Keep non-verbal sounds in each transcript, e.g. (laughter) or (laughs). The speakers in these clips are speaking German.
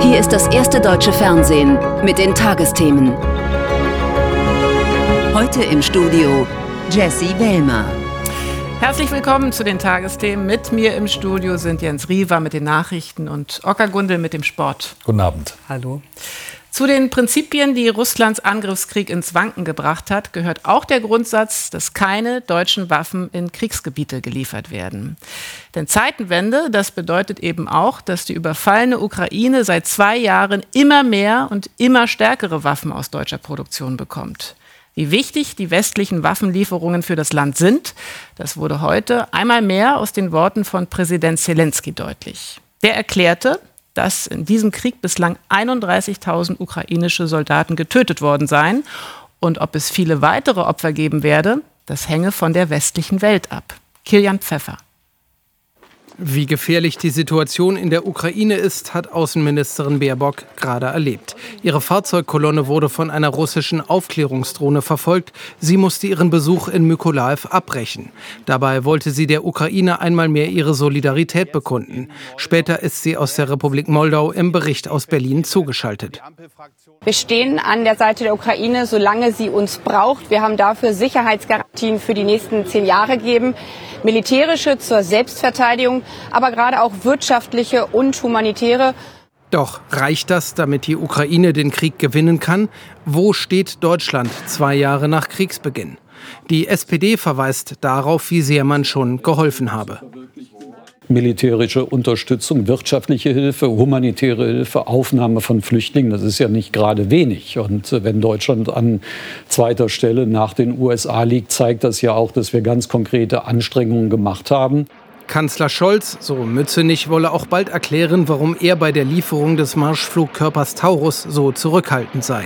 Hier ist das erste deutsche Fernsehen mit den Tagesthemen. Heute im Studio Jesse Wellmer. Herzlich willkommen zu den Tagesthemen. Mit mir im Studio sind Jens Riewer mit den Nachrichten und Ocker Gundel mit dem Sport. Guten Abend. Hallo. Zu den Prinzipien, die Russlands Angriffskrieg ins Wanken gebracht hat, gehört auch der Grundsatz, dass keine deutschen Waffen in Kriegsgebiete geliefert werden. Denn Zeitenwende, das bedeutet eben auch, dass die überfallene Ukraine seit zwei Jahren immer mehr und immer stärkere Waffen aus deutscher Produktion bekommt. Wie wichtig die westlichen Waffenlieferungen für das Land sind, das wurde heute einmal mehr aus den Worten von Präsident Zelensky deutlich. Der erklärte, dass in diesem Krieg bislang 31.000 ukrainische Soldaten getötet worden seien. Und ob es viele weitere Opfer geben werde, das hänge von der westlichen Welt ab. Kilian Pfeffer. Wie gefährlich die Situation in der Ukraine ist, hat Außenministerin Baerbock gerade erlebt. Ihre Fahrzeugkolonne wurde von einer russischen Aufklärungsdrohne verfolgt. Sie musste ihren Besuch in Mykolaev abbrechen. Dabei wollte sie der Ukraine einmal mehr ihre Solidarität bekunden. Später ist sie aus der Republik Moldau im Bericht aus Berlin zugeschaltet. Wir stehen an der Seite der Ukraine, solange sie uns braucht. Wir haben dafür Sicherheitsgarantien für die nächsten zehn Jahre gegeben militärische zur Selbstverteidigung, aber gerade auch wirtschaftliche und humanitäre. Doch reicht das, damit die Ukraine den Krieg gewinnen kann? Wo steht Deutschland zwei Jahre nach Kriegsbeginn? Die SPD verweist darauf, wie sehr man schon geholfen habe militärische Unterstützung, wirtschaftliche Hilfe, humanitäre Hilfe, Aufnahme von Flüchtlingen. Das ist ja nicht gerade wenig. Und äh, wenn Deutschland an zweiter Stelle nach den USA liegt, zeigt das ja auch, dass wir ganz konkrete Anstrengungen gemacht haben. Kanzler Scholz, so Mützenich, wolle auch bald erklären, warum er bei der Lieferung des Marschflugkörpers Taurus so zurückhaltend sei.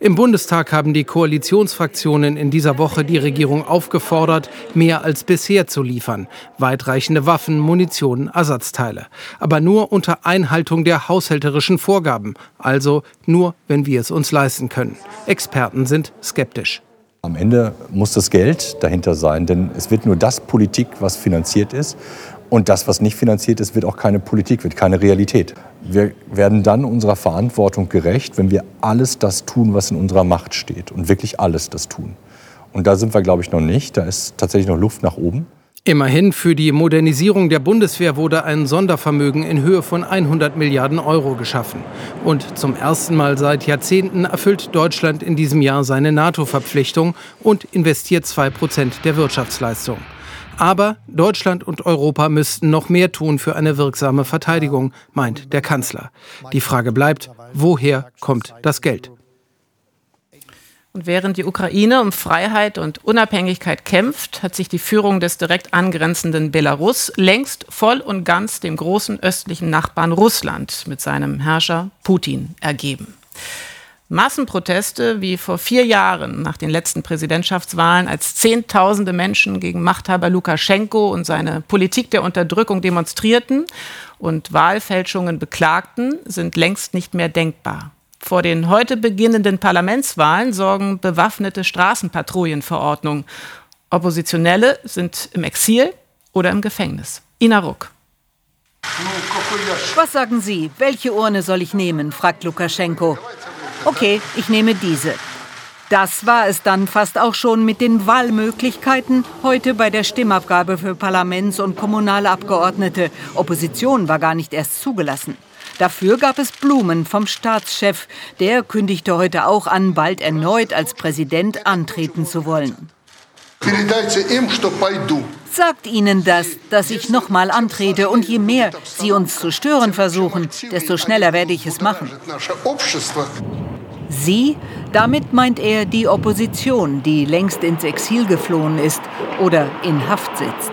Im Bundestag haben die Koalitionsfraktionen in dieser Woche die Regierung aufgefordert, mehr als bisher zu liefern. Weitreichende Waffen, Munition, Ersatzteile. Aber nur unter Einhaltung der haushälterischen Vorgaben. Also nur, wenn wir es uns leisten können. Experten sind skeptisch. Am Ende muss das Geld dahinter sein, denn es wird nur das Politik, was finanziert ist. Und das, was nicht finanziert ist, wird auch keine Politik, wird keine Realität. Wir werden dann unserer Verantwortung gerecht, wenn wir alles das tun, was in unserer Macht steht. Und wirklich alles das tun. Und da sind wir, glaube ich, noch nicht. Da ist tatsächlich noch Luft nach oben. Immerhin für die Modernisierung der Bundeswehr wurde ein Sondervermögen in Höhe von 100 Milliarden Euro geschaffen. Und zum ersten Mal seit Jahrzehnten erfüllt Deutschland in diesem Jahr seine NATO-Verpflichtung und investiert 2 Prozent der Wirtschaftsleistung. Aber Deutschland und Europa müssten noch mehr tun für eine wirksame Verteidigung, meint der Kanzler. Die Frage bleibt, woher kommt das Geld? Und während die Ukraine um Freiheit und Unabhängigkeit kämpft, hat sich die Führung des direkt angrenzenden Belarus längst voll und ganz dem großen östlichen Nachbarn Russland mit seinem Herrscher Putin ergeben. Massenproteste wie vor vier Jahren nach den letzten Präsidentschaftswahlen, als Zehntausende Menschen gegen Machthaber Lukaschenko und seine Politik der Unterdrückung demonstrierten und Wahlfälschungen beklagten, sind längst nicht mehr denkbar. Vor den heute beginnenden Parlamentswahlen sorgen bewaffnete Straßenpatrouillenverordnungen. Oppositionelle sind im Exil oder im Gefängnis. Ina Ruck. Was sagen Sie? Welche Urne soll ich nehmen? fragt Lukaschenko. Okay, ich nehme diese. Das war es dann fast auch schon mit den Wahlmöglichkeiten heute bei der Stimmabgabe für Parlaments- und Kommunalabgeordnete. Opposition war gar nicht erst zugelassen. Dafür gab es Blumen vom Staatschef. Der kündigte heute auch an, bald erneut als Präsident antreten zu wollen. Sagt ihnen das, dass ich nochmal antrete und je mehr sie uns zu stören versuchen, desto schneller werde ich es machen. Sie, damit meint er die Opposition, die längst ins Exil geflohen ist oder in Haft sitzt.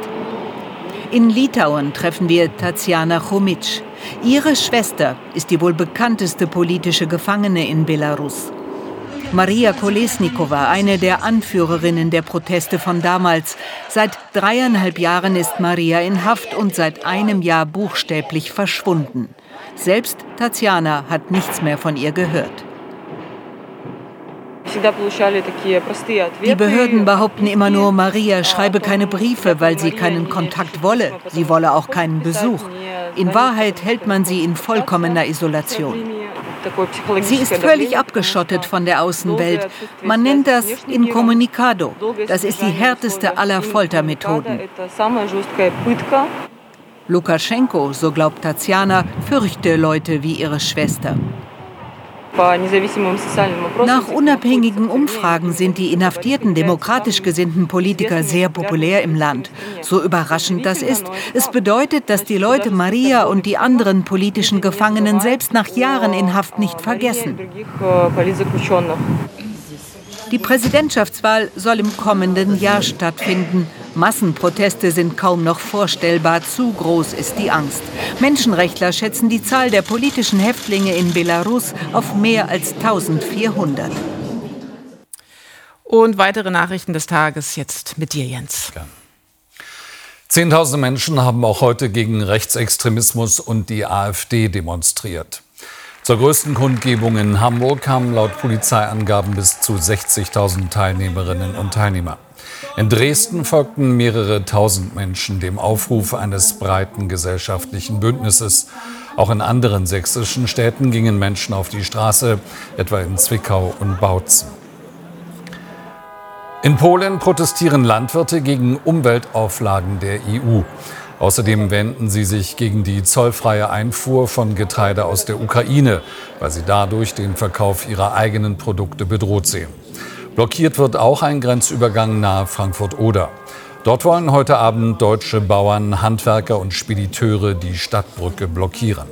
In Litauen treffen wir Tatjana Chomitsch. Ihre Schwester ist die wohl bekannteste politische Gefangene in Belarus. Maria Kolesnikova, eine der Anführerinnen der Proteste von damals. Seit dreieinhalb Jahren ist Maria in Haft und seit einem Jahr buchstäblich verschwunden. Selbst Tatjana hat nichts mehr von ihr gehört. Die Behörden behaupten immer nur, Maria schreibe keine Briefe, weil sie keinen Kontakt wolle. Sie wolle auch keinen Besuch. In Wahrheit hält man sie in vollkommener Isolation. Sie ist völlig abgeschottet von der Außenwelt. Man nennt das Incommunicado. Das ist die härteste aller Foltermethoden. Lukaschenko, so glaubt Tatjana, fürchte Leute wie ihre Schwester. Nach unabhängigen Umfragen sind die inhaftierten demokratisch gesinnten Politiker sehr populär im Land. So überraschend das ist, es bedeutet, dass die Leute Maria und die anderen politischen Gefangenen selbst nach Jahren in Haft nicht vergessen. Die Präsidentschaftswahl soll im kommenden Jahr stattfinden. Massenproteste sind kaum noch vorstellbar, zu groß ist die Angst. Menschenrechtler schätzen die Zahl der politischen Häftlinge in Belarus auf mehr als 1400. Und weitere Nachrichten des Tages jetzt mit dir, Jens. Ja. Zehntausende Menschen haben auch heute gegen Rechtsextremismus und die AfD demonstriert. Zur größten Kundgebung in Hamburg kamen laut Polizeiangaben bis zu 60.000 Teilnehmerinnen und Teilnehmer. In Dresden folgten mehrere tausend Menschen dem Aufruf eines breiten gesellschaftlichen Bündnisses. Auch in anderen sächsischen Städten gingen Menschen auf die Straße, etwa in Zwickau und Bautzen. In Polen protestieren Landwirte gegen Umweltauflagen der EU. Außerdem wenden sie sich gegen die zollfreie Einfuhr von Getreide aus der Ukraine, weil sie dadurch den Verkauf ihrer eigenen Produkte bedroht sehen. Blockiert wird auch ein Grenzübergang nahe Frankfurt-Oder. Dort wollen heute Abend deutsche Bauern, Handwerker und Spediteure die Stadtbrücke blockieren.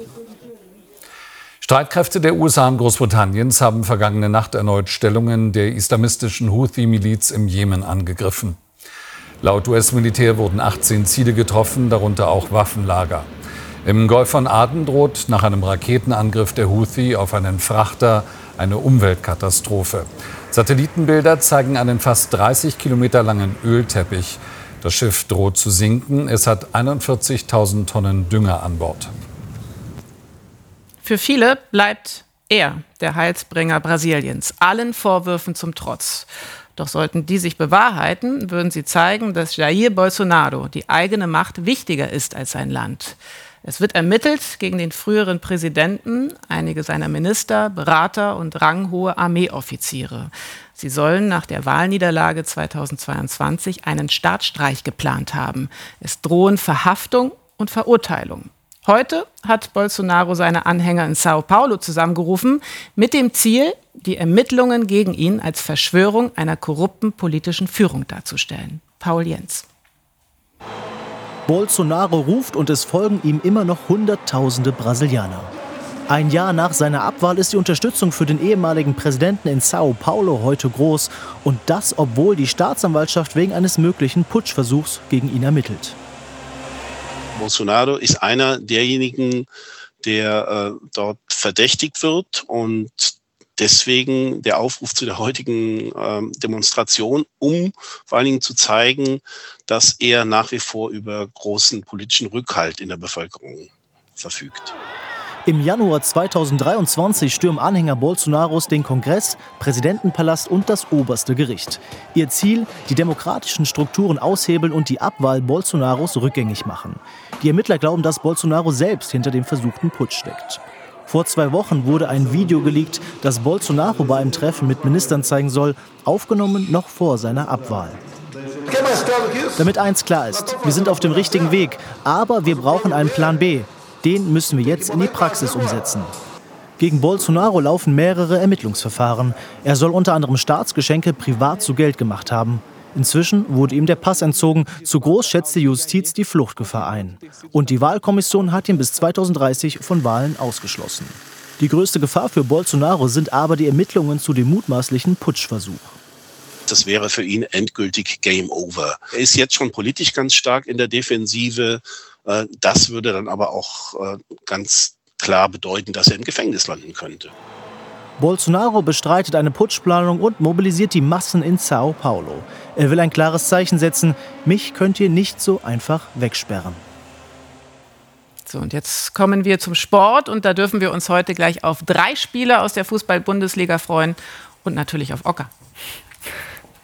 Streitkräfte der USA und Großbritanniens haben vergangene Nacht erneut Stellungen der islamistischen Houthi-Miliz im Jemen angegriffen. Laut US-Militär wurden 18 Ziele getroffen, darunter auch Waffenlager. Im Golf von Aden droht nach einem Raketenangriff der Houthi auf einen Frachter eine Umweltkatastrophe. Satellitenbilder zeigen einen fast 30 Kilometer langen Ölteppich. Das Schiff droht zu sinken. Es hat 41.000 Tonnen Dünger an Bord. Für viele bleibt er der Heilsbringer Brasiliens, allen Vorwürfen zum Trotz. Doch sollten die sich bewahrheiten, würden sie zeigen, dass Jair Bolsonaro die eigene Macht wichtiger ist als sein Land. Es wird ermittelt gegen den früheren Präsidenten, einige seiner Minister, Berater und ranghohe Armeeoffiziere. Sie sollen nach der Wahlniederlage 2022 einen Staatsstreich geplant haben. Es drohen Verhaftung und Verurteilung. Heute hat Bolsonaro seine Anhänger in Sao Paulo zusammengerufen mit dem Ziel, die Ermittlungen gegen ihn als Verschwörung einer korrupten politischen Führung darzustellen. Paul Jens. Bolsonaro ruft und es folgen ihm immer noch Hunderttausende Brasilianer. Ein Jahr nach seiner Abwahl ist die Unterstützung für den ehemaligen Präsidenten in Sao Paulo heute groß. Und das, obwohl die Staatsanwaltschaft wegen eines möglichen Putschversuchs gegen ihn ermittelt. Bolsonaro ist einer derjenigen, der äh, dort verdächtigt wird und deswegen der Aufruf zu der heutigen ähm, Demonstration, um vor allen Dingen zu zeigen, dass er nach wie vor über großen politischen Rückhalt in der Bevölkerung verfügt. Im Januar 2023 stürmen Anhänger Bolsonaros den Kongress, Präsidentenpalast und das oberste Gericht. Ihr Ziel, die demokratischen Strukturen aushebeln und die Abwahl Bolsonaros rückgängig machen. Die Ermittler glauben, dass Bolsonaro selbst hinter dem versuchten Putsch steckt. Vor zwei Wochen wurde ein Video geleakt, das Bolsonaro bei einem Treffen mit Ministern zeigen soll, aufgenommen noch vor seiner Abwahl. Damit eins klar ist, wir sind auf dem richtigen Weg, aber wir brauchen einen Plan B. Den müssen wir jetzt in die Praxis umsetzen. Gegen Bolsonaro laufen mehrere Ermittlungsverfahren. Er soll unter anderem Staatsgeschenke privat zu Geld gemacht haben. Inzwischen wurde ihm der Pass entzogen. Zu groß schätzt die Justiz die Fluchtgefahr ein. Und die Wahlkommission hat ihn bis 2030 von Wahlen ausgeschlossen. Die größte Gefahr für Bolsonaro sind aber die Ermittlungen zu dem mutmaßlichen Putschversuch. Das wäre für ihn endgültig Game Over. Er ist jetzt schon politisch ganz stark in der Defensive. Äh, das würde dann aber auch äh, ganz klar bedeuten, dass er im Gefängnis landen könnte. Bolsonaro bestreitet eine Putschplanung und mobilisiert die Massen in Sao Paulo. Er will ein klares Zeichen setzen, mich könnt ihr nicht so einfach wegsperren. So, und jetzt kommen wir zum Sport und da dürfen wir uns heute gleich auf drei Spieler aus der Fußball-Bundesliga freuen und natürlich auf Ocker.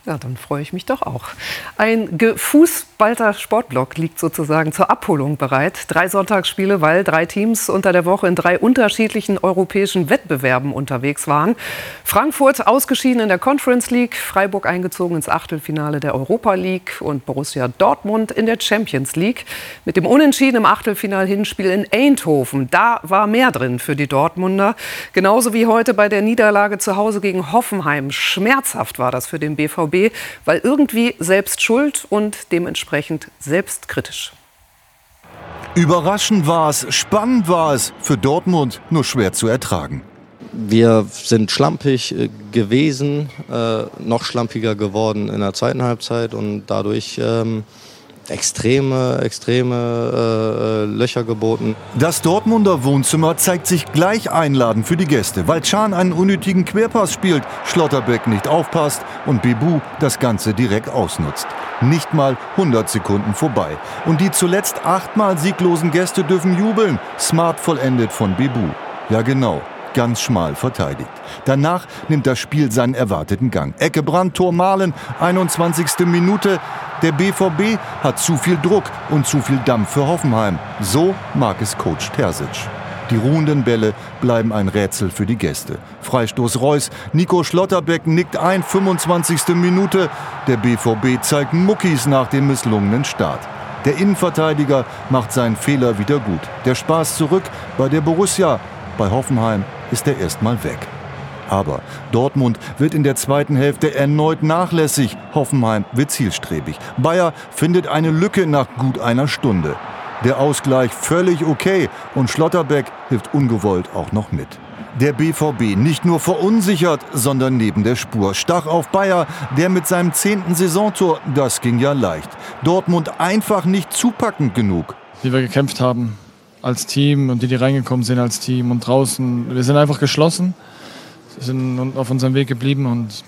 Ja, dann freue ich mich doch auch. Ein gefußballter Sportblock liegt sozusagen zur Abholung bereit. Drei Sonntagsspiele, weil drei Teams unter der Woche in drei unterschiedlichen europäischen Wettbewerben unterwegs waren. Frankfurt ausgeschieden in der Conference League, Freiburg eingezogen ins Achtelfinale der Europa League und Borussia Dortmund in der Champions League. Mit dem Unentschieden im Achtelfinal-Hinspiel in Eindhoven. Da war mehr drin für die Dortmunder. Genauso wie heute bei der Niederlage zu Hause gegen Hoffenheim. Schmerzhaft war das für den BVB BVB, weil irgendwie selbst schuld und dementsprechend selbstkritisch. Überraschend war es, spannend war es, für Dortmund nur schwer zu ertragen. Wir sind schlampig äh, gewesen, äh, noch schlampiger geworden in der zweiten Halbzeit und dadurch ähm, extreme, extreme äh, Löcher geboten. Das Dortmunder Wohnzimmer zeigt sich gleich einladend für die Gäste, weil Chan einen unnötigen Querpass spielt, Schlotterbeck nicht aufpasst und Bebu das Ganze direkt ausnutzt. Nicht mal 100 Sekunden vorbei. Und die zuletzt achtmal sieglosen Gäste dürfen jubeln. Smart vollendet von Bebu. Ja genau, ganz schmal verteidigt. Danach nimmt das Spiel seinen erwarteten Gang. Ecke Brand, Tor Malen, 21. Minute. Der BVB hat zu viel Druck und zu viel Dampf für Hoffenheim. So mag es Coach Terzic. Die ruhenden Bälle bleiben ein Rätsel für die Gäste. Freistoß Reus, Nico Schlotterbeck nickt ein, 25. Minute. Der BVB zeigt Muckis nach dem misslungenen Start. Der Innenverteidiger macht seinen Fehler wieder gut. Der Spaß zurück bei der Borussia. Bei Hoffenheim ist er erstmal weg. Aber Dortmund wird in der zweiten Hälfte erneut nachlässig. Hoffenheim wird zielstrebig. Bayer findet eine Lücke nach gut einer Stunde. Der Ausgleich völlig okay und Schlotterbeck hilft ungewollt auch noch mit. Der BVB nicht nur verunsichert, sondern neben der Spur. Stach auf Bayer, der mit seinem zehnten Saisontor, das ging ja leicht. Dortmund einfach nicht zupackend genug. Wie wir gekämpft haben als Team und die, die reingekommen sind als Team und draußen. Wir sind einfach geschlossen sind auf unserem Weg geblieben und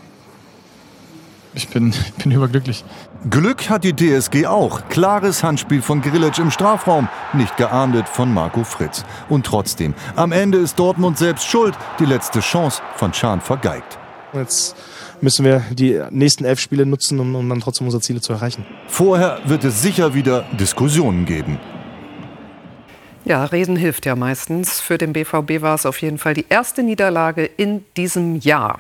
ich bin, (laughs) bin überglücklich. Glück hat die DSG auch. Klares Handspiel von Grillitsch im Strafraum, nicht geahndet von Marco Fritz. Und trotzdem, am Ende ist Dortmund selbst schuld. Die letzte Chance von Schahn vergeigt. Jetzt müssen wir die nächsten elf Spiele nutzen, um, um dann trotzdem unsere Ziele zu erreichen. Vorher wird es sicher wieder Diskussionen geben. Ja, Reden hilft ja meistens. Für den BVB war es auf jeden Fall die erste Niederlage in diesem Jahr.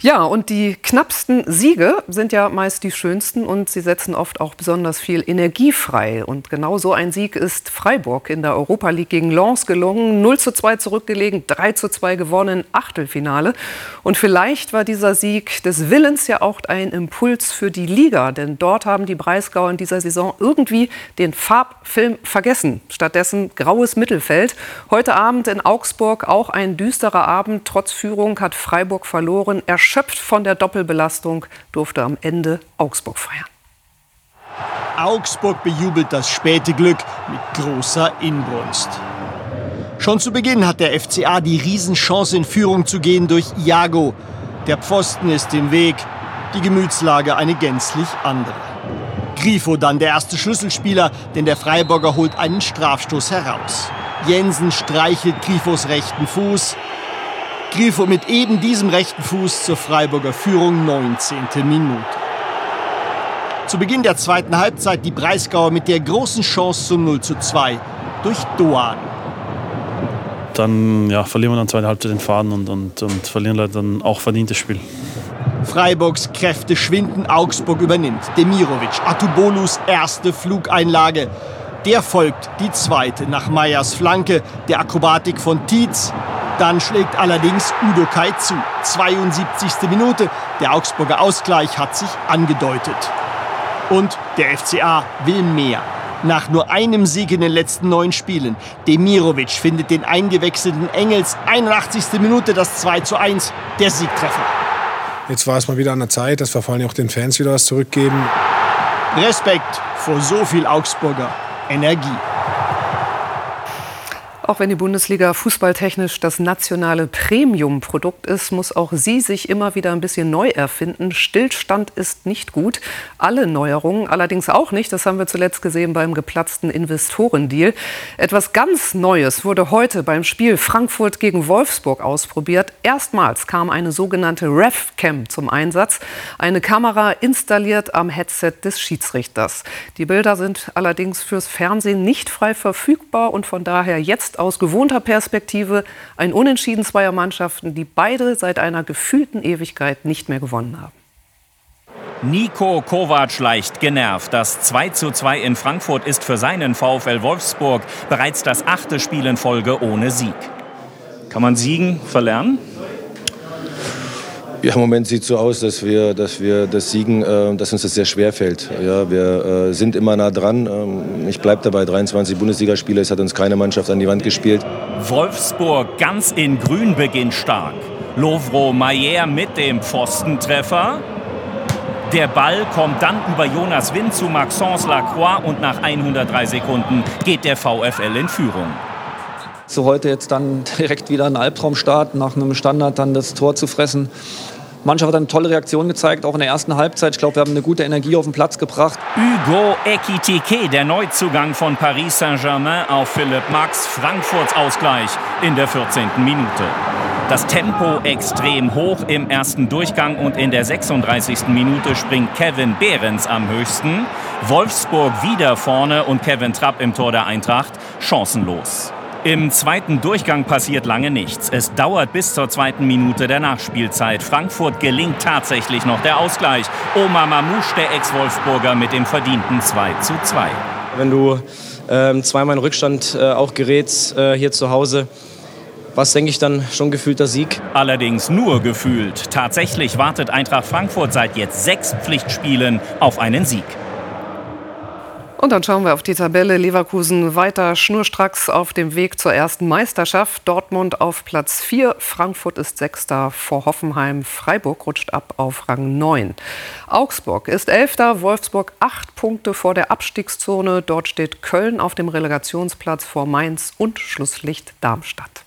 Ja, und die knappsten Siege sind ja meist die schönsten und sie setzen oft auch besonders viel Energie frei. Und genau so ein Sieg ist Freiburg in der Europa League gegen Lens gelungen. 0 zu 2 zurückgelegen, 3 zu 2 gewonnen, Achtelfinale. Und vielleicht war dieser Sieg des Willens ja auch ein Impuls für die Liga, denn dort haben die Breisgauer in dieser Saison irgendwie den Farbfilm vergessen. Stattdessen graues Mittelfeld. Heute Abend in Augsburg auch ein düsterer Abend. Trotz Führung hat Freiburg verloren. Er erschöpft von der Doppelbelastung, durfte am Ende Augsburg feiern. Augsburg bejubelt das späte Glück mit großer Inbrunst. Schon zu Beginn hat der FCA die Riesenchance in Führung zu gehen durch Iago. Der Pfosten ist im Weg, die Gemütslage eine gänzlich andere. Grifo dann der erste Schlüsselspieler, denn der Freiburger holt einen Strafstoß heraus. Jensen streichelt Grifos rechten Fuß. Grifo mit eben diesem rechten Fuß zur Freiburger Führung 19. Minute. Zu Beginn der zweiten Halbzeit die Breisgauer mit der großen Chance zum 0 zu 2 durch Doan. Dann ja, verlieren wir dann zweite Halbzeit den Faden und, und, und verlieren leider dann auch verdientes Spiel. Freiburgs Kräfte schwinden, Augsburg übernimmt. Demirovic, Atubolus erste Flugeinlage. Der folgt die zweite nach Meyers Flanke, der Akrobatik von Tietz. Dann schlägt allerdings Udo Kai zu. 72. Minute. Der Augsburger Ausgleich hat sich angedeutet. Und der FCA will mehr. Nach nur einem Sieg in den letzten neun Spielen. Demirovic findet den eingewechselten Engels 81. Minute das 2 zu 1, der Siegtreffer. Jetzt war es mal wieder an der Zeit, dass wir vor allem auch den Fans wieder was zurückgeben. Respekt vor so viel Augsburger Energie. Auch wenn die Bundesliga fußballtechnisch das nationale Premium-Produkt ist, muss auch sie sich immer wieder ein bisschen neu erfinden. Stillstand ist nicht gut. Alle Neuerungen allerdings auch nicht. Das haben wir zuletzt gesehen beim geplatzten Investorendeal. Etwas ganz Neues wurde heute beim Spiel Frankfurt gegen Wolfsburg ausprobiert. Erstmals kam eine sogenannte RevCam zum Einsatz. Eine Kamera installiert am Headset des Schiedsrichters. Die Bilder sind allerdings fürs Fernsehen nicht frei verfügbar und von daher jetzt aus gewohnter Perspektive ein Unentschieden zweier Mannschaften, die beide seit einer gefühlten Ewigkeit nicht mehr gewonnen haben. Nico Kovac leicht genervt. Das 2 zu 2 in Frankfurt ist für seinen VfL Wolfsburg bereits das achte Spiel in Folge ohne Sieg. Kann man Siegen verlernen? Ja, Im Moment sieht es so aus, dass wir, dass wir das Siegen, äh, dass uns das sehr schwer fällt. Ja, wir äh, sind immer nah dran. Ähm, ich bleibe dabei, 23 Bundesligaspiele, es hat uns keine Mannschaft an die Wand gespielt. Wolfsburg ganz in Grün beginnt stark. Lovro Mayer mit dem Pfostentreffer. Der Ball kommt dann über Jonas Wind zu Maxence Lacroix und nach 103 Sekunden geht der VfL in Führung. So heute jetzt dann direkt wieder ein Albtraumstart, nach einem Standard dann das Tor zu fressen. Die Mannschaft hat eine tolle Reaktion gezeigt, auch in der ersten Halbzeit. Ich glaube, wir haben eine gute Energie auf den Platz gebracht. Hugo Ekitike, der Neuzugang von Paris Saint-Germain auf Philipp Max, Frankfurts Ausgleich in der 14. Minute. Das Tempo extrem hoch im ersten Durchgang und in der 36. Minute springt Kevin Behrens am höchsten. Wolfsburg wieder vorne und Kevin Trapp im Tor der Eintracht chancenlos. Im zweiten Durchgang passiert lange nichts. Es dauert bis zur zweiten Minute der Nachspielzeit. Frankfurt gelingt tatsächlich noch der Ausgleich. Omar Mamouche, der Ex-Wolfsburger, mit dem verdienten 2 zu 2. Wenn du ähm, zweimal in Rückstand äh, auch gerätst äh, hier zu Hause, was denke ich dann schon gefühlter Sieg. Allerdings nur gefühlt. Tatsächlich wartet Eintracht Frankfurt seit jetzt sechs Pflichtspielen auf einen Sieg. Und dann schauen wir auf die Tabelle. Leverkusen weiter schnurstracks auf dem Weg zur ersten Meisterschaft. Dortmund auf Platz 4. Frankfurt ist Sechster vor Hoffenheim. Freiburg rutscht ab auf Rang 9. Augsburg ist Elfter. Wolfsburg acht Punkte vor der Abstiegszone. Dort steht Köln auf dem Relegationsplatz vor Mainz und Schlusslicht Darmstadt.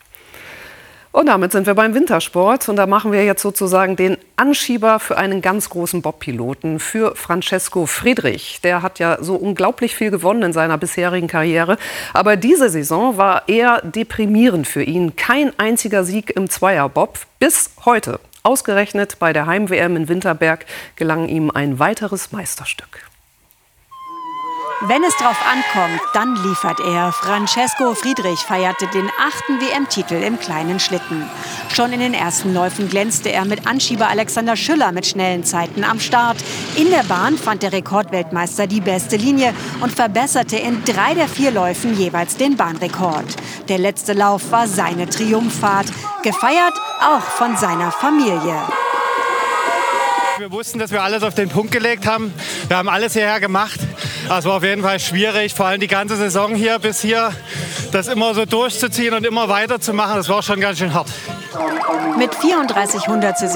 Und damit sind wir beim Wintersport und da machen wir jetzt sozusagen den Anschieber für einen ganz großen Bobpiloten, für Francesco Friedrich. Der hat ja so unglaublich viel gewonnen in seiner bisherigen Karriere, aber diese Saison war eher deprimierend für ihn. Kein einziger Sieg im Zweierbob bis heute. Ausgerechnet bei der Heim-WM in Winterberg gelang ihm ein weiteres Meisterstück. Wenn es drauf ankommt, dann liefert er. Francesco Friedrich feierte den achten WM-Titel im kleinen Schlitten. Schon in den ersten Läufen glänzte er mit Anschieber Alexander Schüller mit schnellen Zeiten am Start. In der Bahn fand der Rekordweltmeister die beste Linie und verbesserte in drei der vier Läufen jeweils den Bahnrekord. Der letzte Lauf war seine Triumphfahrt, gefeiert auch von seiner Familie. Wir wussten, dass wir alles auf den Punkt gelegt haben. Wir haben alles hierher gemacht. Es war auf jeden Fall schwierig, vor allem die ganze Saison hier bis hier, das immer so durchzuziehen und immer weiterzumachen. Das war schon ganz schön hart. Mit 34 Hundertstel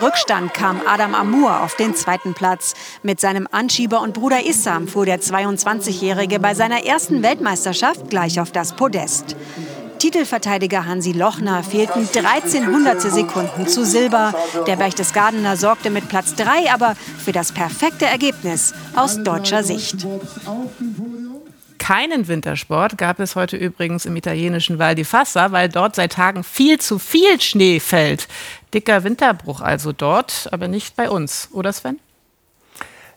Rückstand kam Adam Amour auf den zweiten Platz. Mit seinem Anschieber und Bruder Issam fuhr der 22-Jährige bei seiner ersten Weltmeisterschaft gleich auf das Podest. Titelverteidiger Hansi Lochner fehlten 13 Hundertstel Sekunden zu Silber. Der Berchtesgadener sorgte mit Platz 3 aber für das perfekte Ergebnis aus deutscher Sicht. Keinen Wintersport gab es heute übrigens im italienischen Val di Fassa, weil dort seit Tagen viel zu viel Schnee fällt. Dicker Winterbruch also dort, aber nicht bei uns, oder Sven?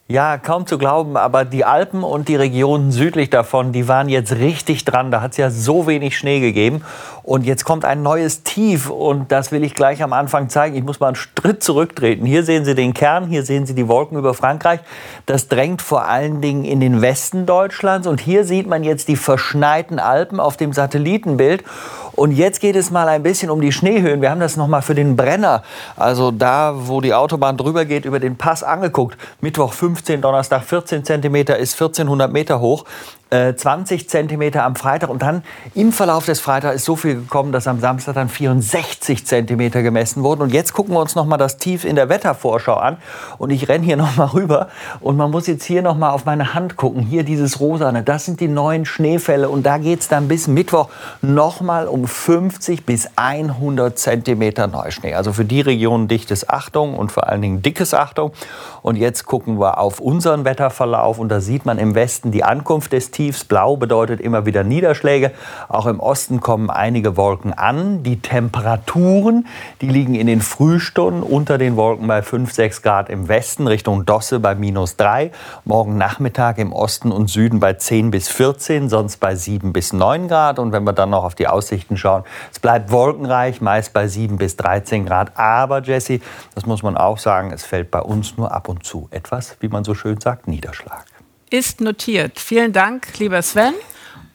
Ja, kaum zu glauben, aber die Alpen und die Regionen südlich davon, die waren jetzt richtig dran. Da hat es ja so wenig Schnee gegeben. Und jetzt kommt ein neues Tief und das will ich gleich am Anfang zeigen. Ich muss mal einen Schritt zurücktreten. Hier sehen Sie den Kern, hier sehen Sie die Wolken über Frankreich. Das drängt vor allen Dingen in den Westen Deutschlands. Und hier sieht man jetzt die verschneiten Alpen auf dem Satellitenbild. Und jetzt geht es mal ein bisschen um die Schneehöhen. Wir haben das noch mal für den Brenner, also da, wo die Autobahn drüber geht, über den Pass angeguckt. Mittwoch 15, Donnerstag 14 Zentimeter ist 1400 Meter hoch. Äh, 20 Zentimeter am Freitag und dann im Verlauf des Freitags ist so viel gekommen, dass am Samstag dann 64 Zentimeter gemessen wurden. Und jetzt gucken wir uns noch mal das Tief in der Wettervorschau an und ich renne hier (laughs) noch mal rüber und man muss jetzt hier noch mal auf meine Hand gucken. Hier dieses rosane, das sind die neuen Schneefälle und da geht es dann bis Mittwoch noch mal um 50 bis 100 Zentimeter Neuschnee. Also für die Region dichtes Achtung und vor allen Dingen dickes Achtung. Und jetzt gucken wir auf unseren Wetterverlauf und da sieht man im Westen die Ankunft des Tiefs. Blau bedeutet immer wieder Niederschläge. Auch im Osten kommen einige Wolken an. Die Temperaturen, die liegen in den Frühstunden unter den Wolken bei 5, 6 Grad im Westen, Richtung Dosse bei minus 3. Morgen Nachmittag im Osten und Süden bei 10 bis 14, sonst bei 7 bis 9 Grad. Und wenn wir dann noch auf die Aussichten schauen, es bleibt wolkenreich, meist bei 7 bis 13 Grad. Aber Jesse, das muss man auch sagen, es fällt bei uns nur ab und zu etwas, wie man so schön sagt, Niederschlag. Ist notiert. Vielen Dank, lieber Sven.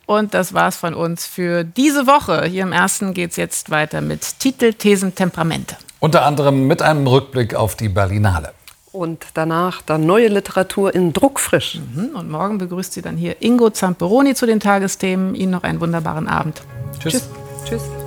Und das war's von uns für diese Woche. Hier im ersten geht es jetzt weiter mit Titel, Thesen, Temperamente. Unter anderem mit einem Rückblick auf die Berlinale. Und danach dann neue Literatur in Druckfrisch. Mhm. Und morgen begrüßt Sie dann hier Ingo Zamperoni zu den Tagesthemen. Ihnen noch einen wunderbaren Abend. Tschüss. Tschüss. Tschüss.